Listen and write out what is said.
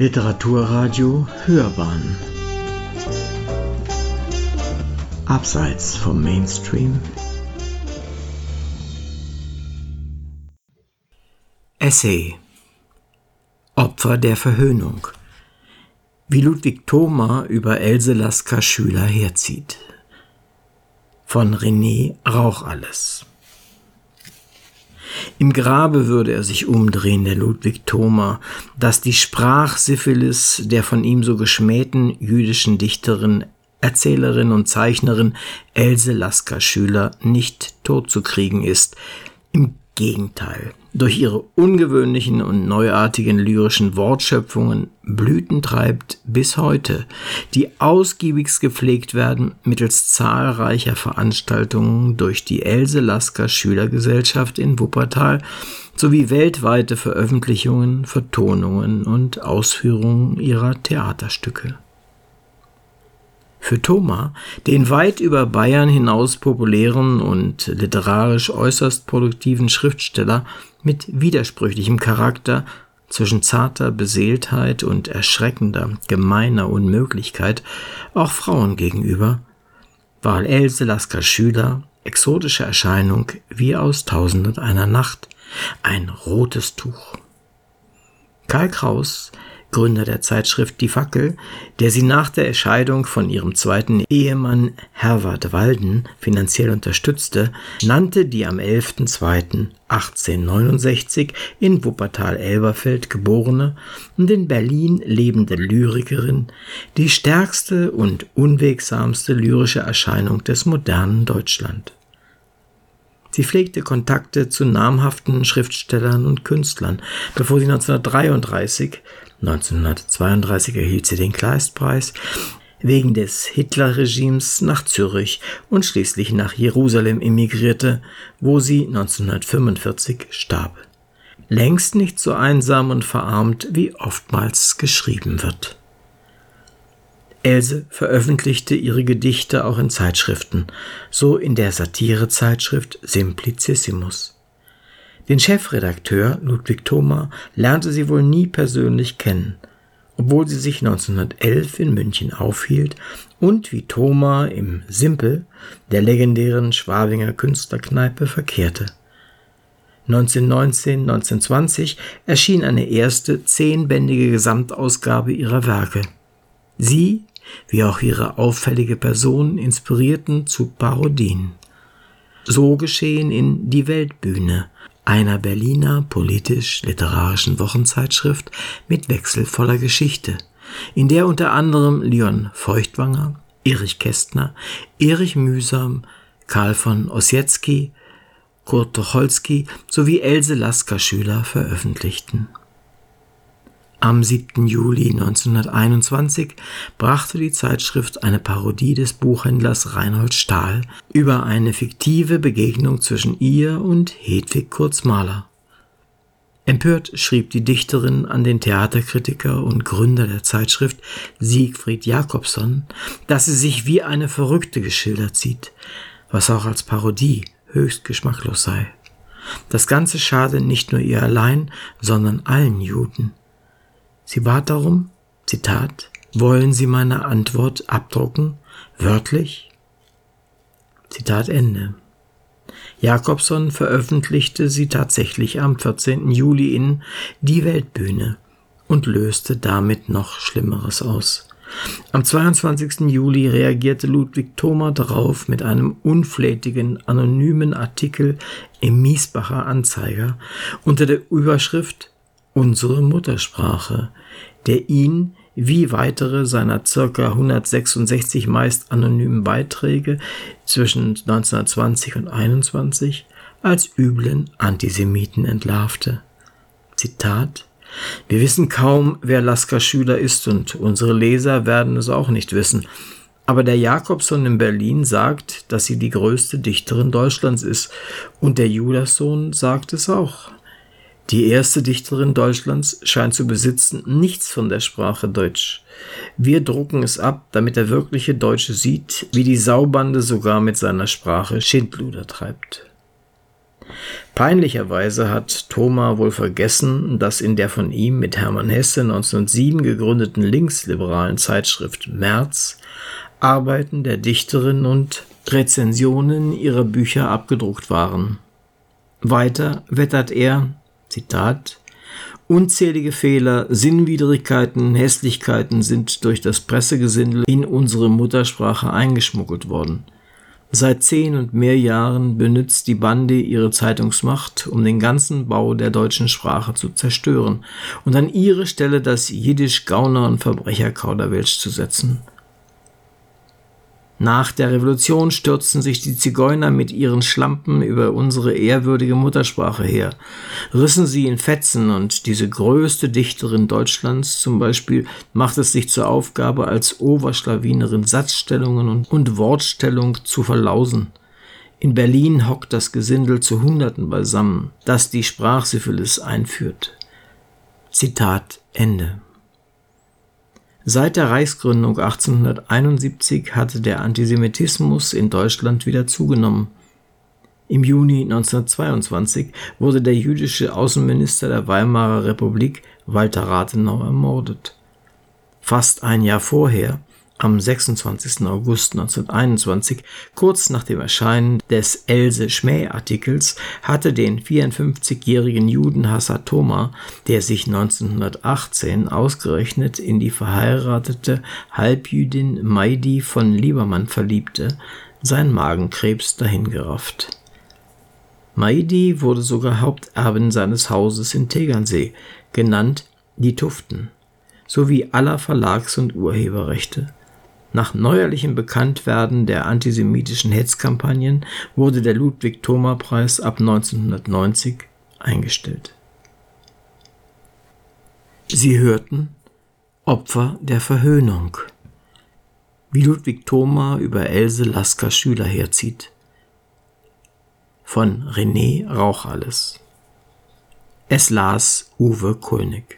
Literaturradio Hörbahn. Abseits vom Mainstream. Essay. Opfer der Verhöhnung. Wie Ludwig Thoma über Else Lasker Schüler herzieht. Von René Rauchalles im Grabe würde er sich umdrehen, der Ludwig Thoma, dass die Sprachsyphilis der von ihm so geschmähten jüdischen Dichterin, Erzählerin und Zeichnerin Else Lasker Schüler nicht totzukriegen ist. Im Gegenteil, durch ihre ungewöhnlichen und neuartigen lyrischen Wortschöpfungen Blüten treibt bis heute, die ausgiebigst gepflegt werden mittels zahlreicher Veranstaltungen durch die Else Lasker Schülergesellschaft in Wuppertal sowie weltweite Veröffentlichungen, Vertonungen und Ausführungen ihrer Theaterstücke. Für Thoma, den weit über Bayern hinaus populären und literarisch äußerst produktiven Schriftsteller mit widersprüchlichem Charakter zwischen zarter Beseeltheit und erschreckender, gemeiner Unmöglichkeit, auch Frauen gegenüber, war Else Lasker Schüler exotische Erscheinung wie aus Tausend und einer Nacht, ein rotes Tuch. Karl Kraus Gründer der Zeitschrift Die Fackel, der sie nach der Scheidung von ihrem zweiten Ehemann Herwart Walden finanziell unterstützte, nannte die am 11.02.1869 in Wuppertal-Elberfeld geborene und in Berlin lebende Lyrikerin die stärkste und unwegsamste lyrische Erscheinung des modernen Deutschland. Sie pflegte Kontakte zu namhaften Schriftstellern und Künstlern, bevor sie 1933 1932 erhielt sie den Kleistpreis wegen des Hitlerregimes nach Zürich und schließlich nach Jerusalem emigrierte, wo sie 1945 starb. Längst nicht so einsam und verarmt, wie oftmals geschrieben wird. Else veröffentlichte ihre Gedichte auch in Zeitschriften, so in der Satirezeitschrift Simplicissimus. Den Chefredakteur Ludwig Thoma lernte sie wohl nie persönlich kennen, obwohl sie sich 1911 in München aufhielt und wie Thoma im Simpel, der legendären Schwabinger Künstlerkneipe, verkehrte. 1919, 1920 erschien eine erste zehnbändige Gesamtausgabe ihrer Werke. Sie, wie auch ihre auffällige Person, inspirierten zu Parodien. So geschehen in Die Weltbühne, einer Berliner politisch-literarischen Wochenzeitschrift mit wechselvoller Geschichte, in der unter anderem Leon Feuchtwanger, Erich Kästner, Erich Mühsam, Karl von Ossietzky, Kurt Tucholsky sowie Else Lasker Schüler veröffentlichten am 7. Juli 1921 brachte die Zeitschrift eine Parodie des Buchhändlers Reinhold Stahl über eine fiktive Begegnung zwischen ihr und Hedwig Kurzmaler. Empört schrieb die Dichterin an den Theaterkritiker und Gründer der Zeitschrift Siegfried Jakobson, dass sie sich wie eine Verrückte geschildert sieht, was auch als Parodie höchst geschmacklos sei. Das Ganze schade nicht nur ihr allein, sondern allen Juden. Sie bat darum, Zitat, wollen Sie meine Antwort abdrucken, wörtlich? Zitat Ende. Jakobson veröffentlichte sie tatsächlich am 14. Juli in Die Weltbühne und löste damit noch Schlimmeres aus. Am 22. Juli reagierte Ludwig Thoma darauf mit einem unflätigen, anonymen Artikel im Miesbacher Anzeiger unter der Überschrift unsere Muttersprache, der ihn wie weitere seiner ca. 166 meist anonymen Beiträge zwischen 1920 und 21 als üblen Antisemiten entlarvte. Zitat Wir wissen kaum, wer Lasker Schüler ist und unsere Leser werden es auch nicht wissen. Aber der Jakobson in Berlin sagt, dass sie die größte Dichterin Deutschlands ist und der Judassohn sagt es auch. Die erste Dichterin Deutschlands scheint zu besitzen nichts von der Sprache Deutsch. Wir drucken es ab, damit der wirkliche Deutsche sieht, wie die Saubande sogar mit seiner Sprache Schindluder treibt. Peinlicherweise hat Thoma wohl vergessen, dass in der von ihm mit Hermann Hesse 1907 gegründeten linksliberalen Zeitschrift März Arbeiten der Dichterin und Rezensionen ihrer Bücher abgedruckt waren. Weiter wettert er, Zitat, Unzählige Fehler, Sinnwidrigkeiten, Hässlichkeiten sind durch das Pressegesindel in unsere Muttersprache eingeschmuggelt worden. Seit zehn und mehr Jahren benützt die Bande ihre Zeitungsmacht, um den ganzen Bau der deutschen Sprache zu zerstören und an ihre Stelle das Jiddisch-Gauner- und Verbrecherkauderwelsch zu setzen. Nach der Revolution stürzten sich die Zigeuner mit ihren Schlampen über unsere ehrwürdige Muttersprache her, rissen sie in Fetzen und diese größte Dichterin Deutschlands zum Beispiel macht es sich zur Aufgabe, als Oberschlawinerin Satzstellungen und, und Wortstellung zu verlausen. In Berlin hockt das Gesindel zu Hunderten beisammen, das die Sprachsyphilis einführt. Zitat Ende. Seit der Reichsgründung 1871 hatte der Antisemitismus in Deutschland wieder zugenommen. Im Juni 1922 wurde der jüdische Außenminister der Weimarer Republik Walter Rathenau ermordet. Fast ein Jahr vorher am 26. August 1921, kurz nach dem Erscheinen des Else-Schmäh-Artikels, hatte den 54-jährigen Judenhasser Thoma, der sich 1918 ausgerechnet in die verheiratete Halbjüdin Maidi von Liebermann verliebte, sein Magenkrebs dahingerafft. Maidi wurde sogar Haupterbin seines Hauses in Tegernsee, genannt die Tuften, sowie aller Verlags- und Urheberrechte. Nach neuerlichem Bekanntwerden der antisemitischen Hetzkampagnen wurde der Ludwig-Thoma-Preis ab 1990 eingestellt. Sie hörten Opfer der Verhöhnung, wie Ludwig Thoma über Else Lasker Schüler herzieht. Von René Rauchales. Es las Uwe Kulnig.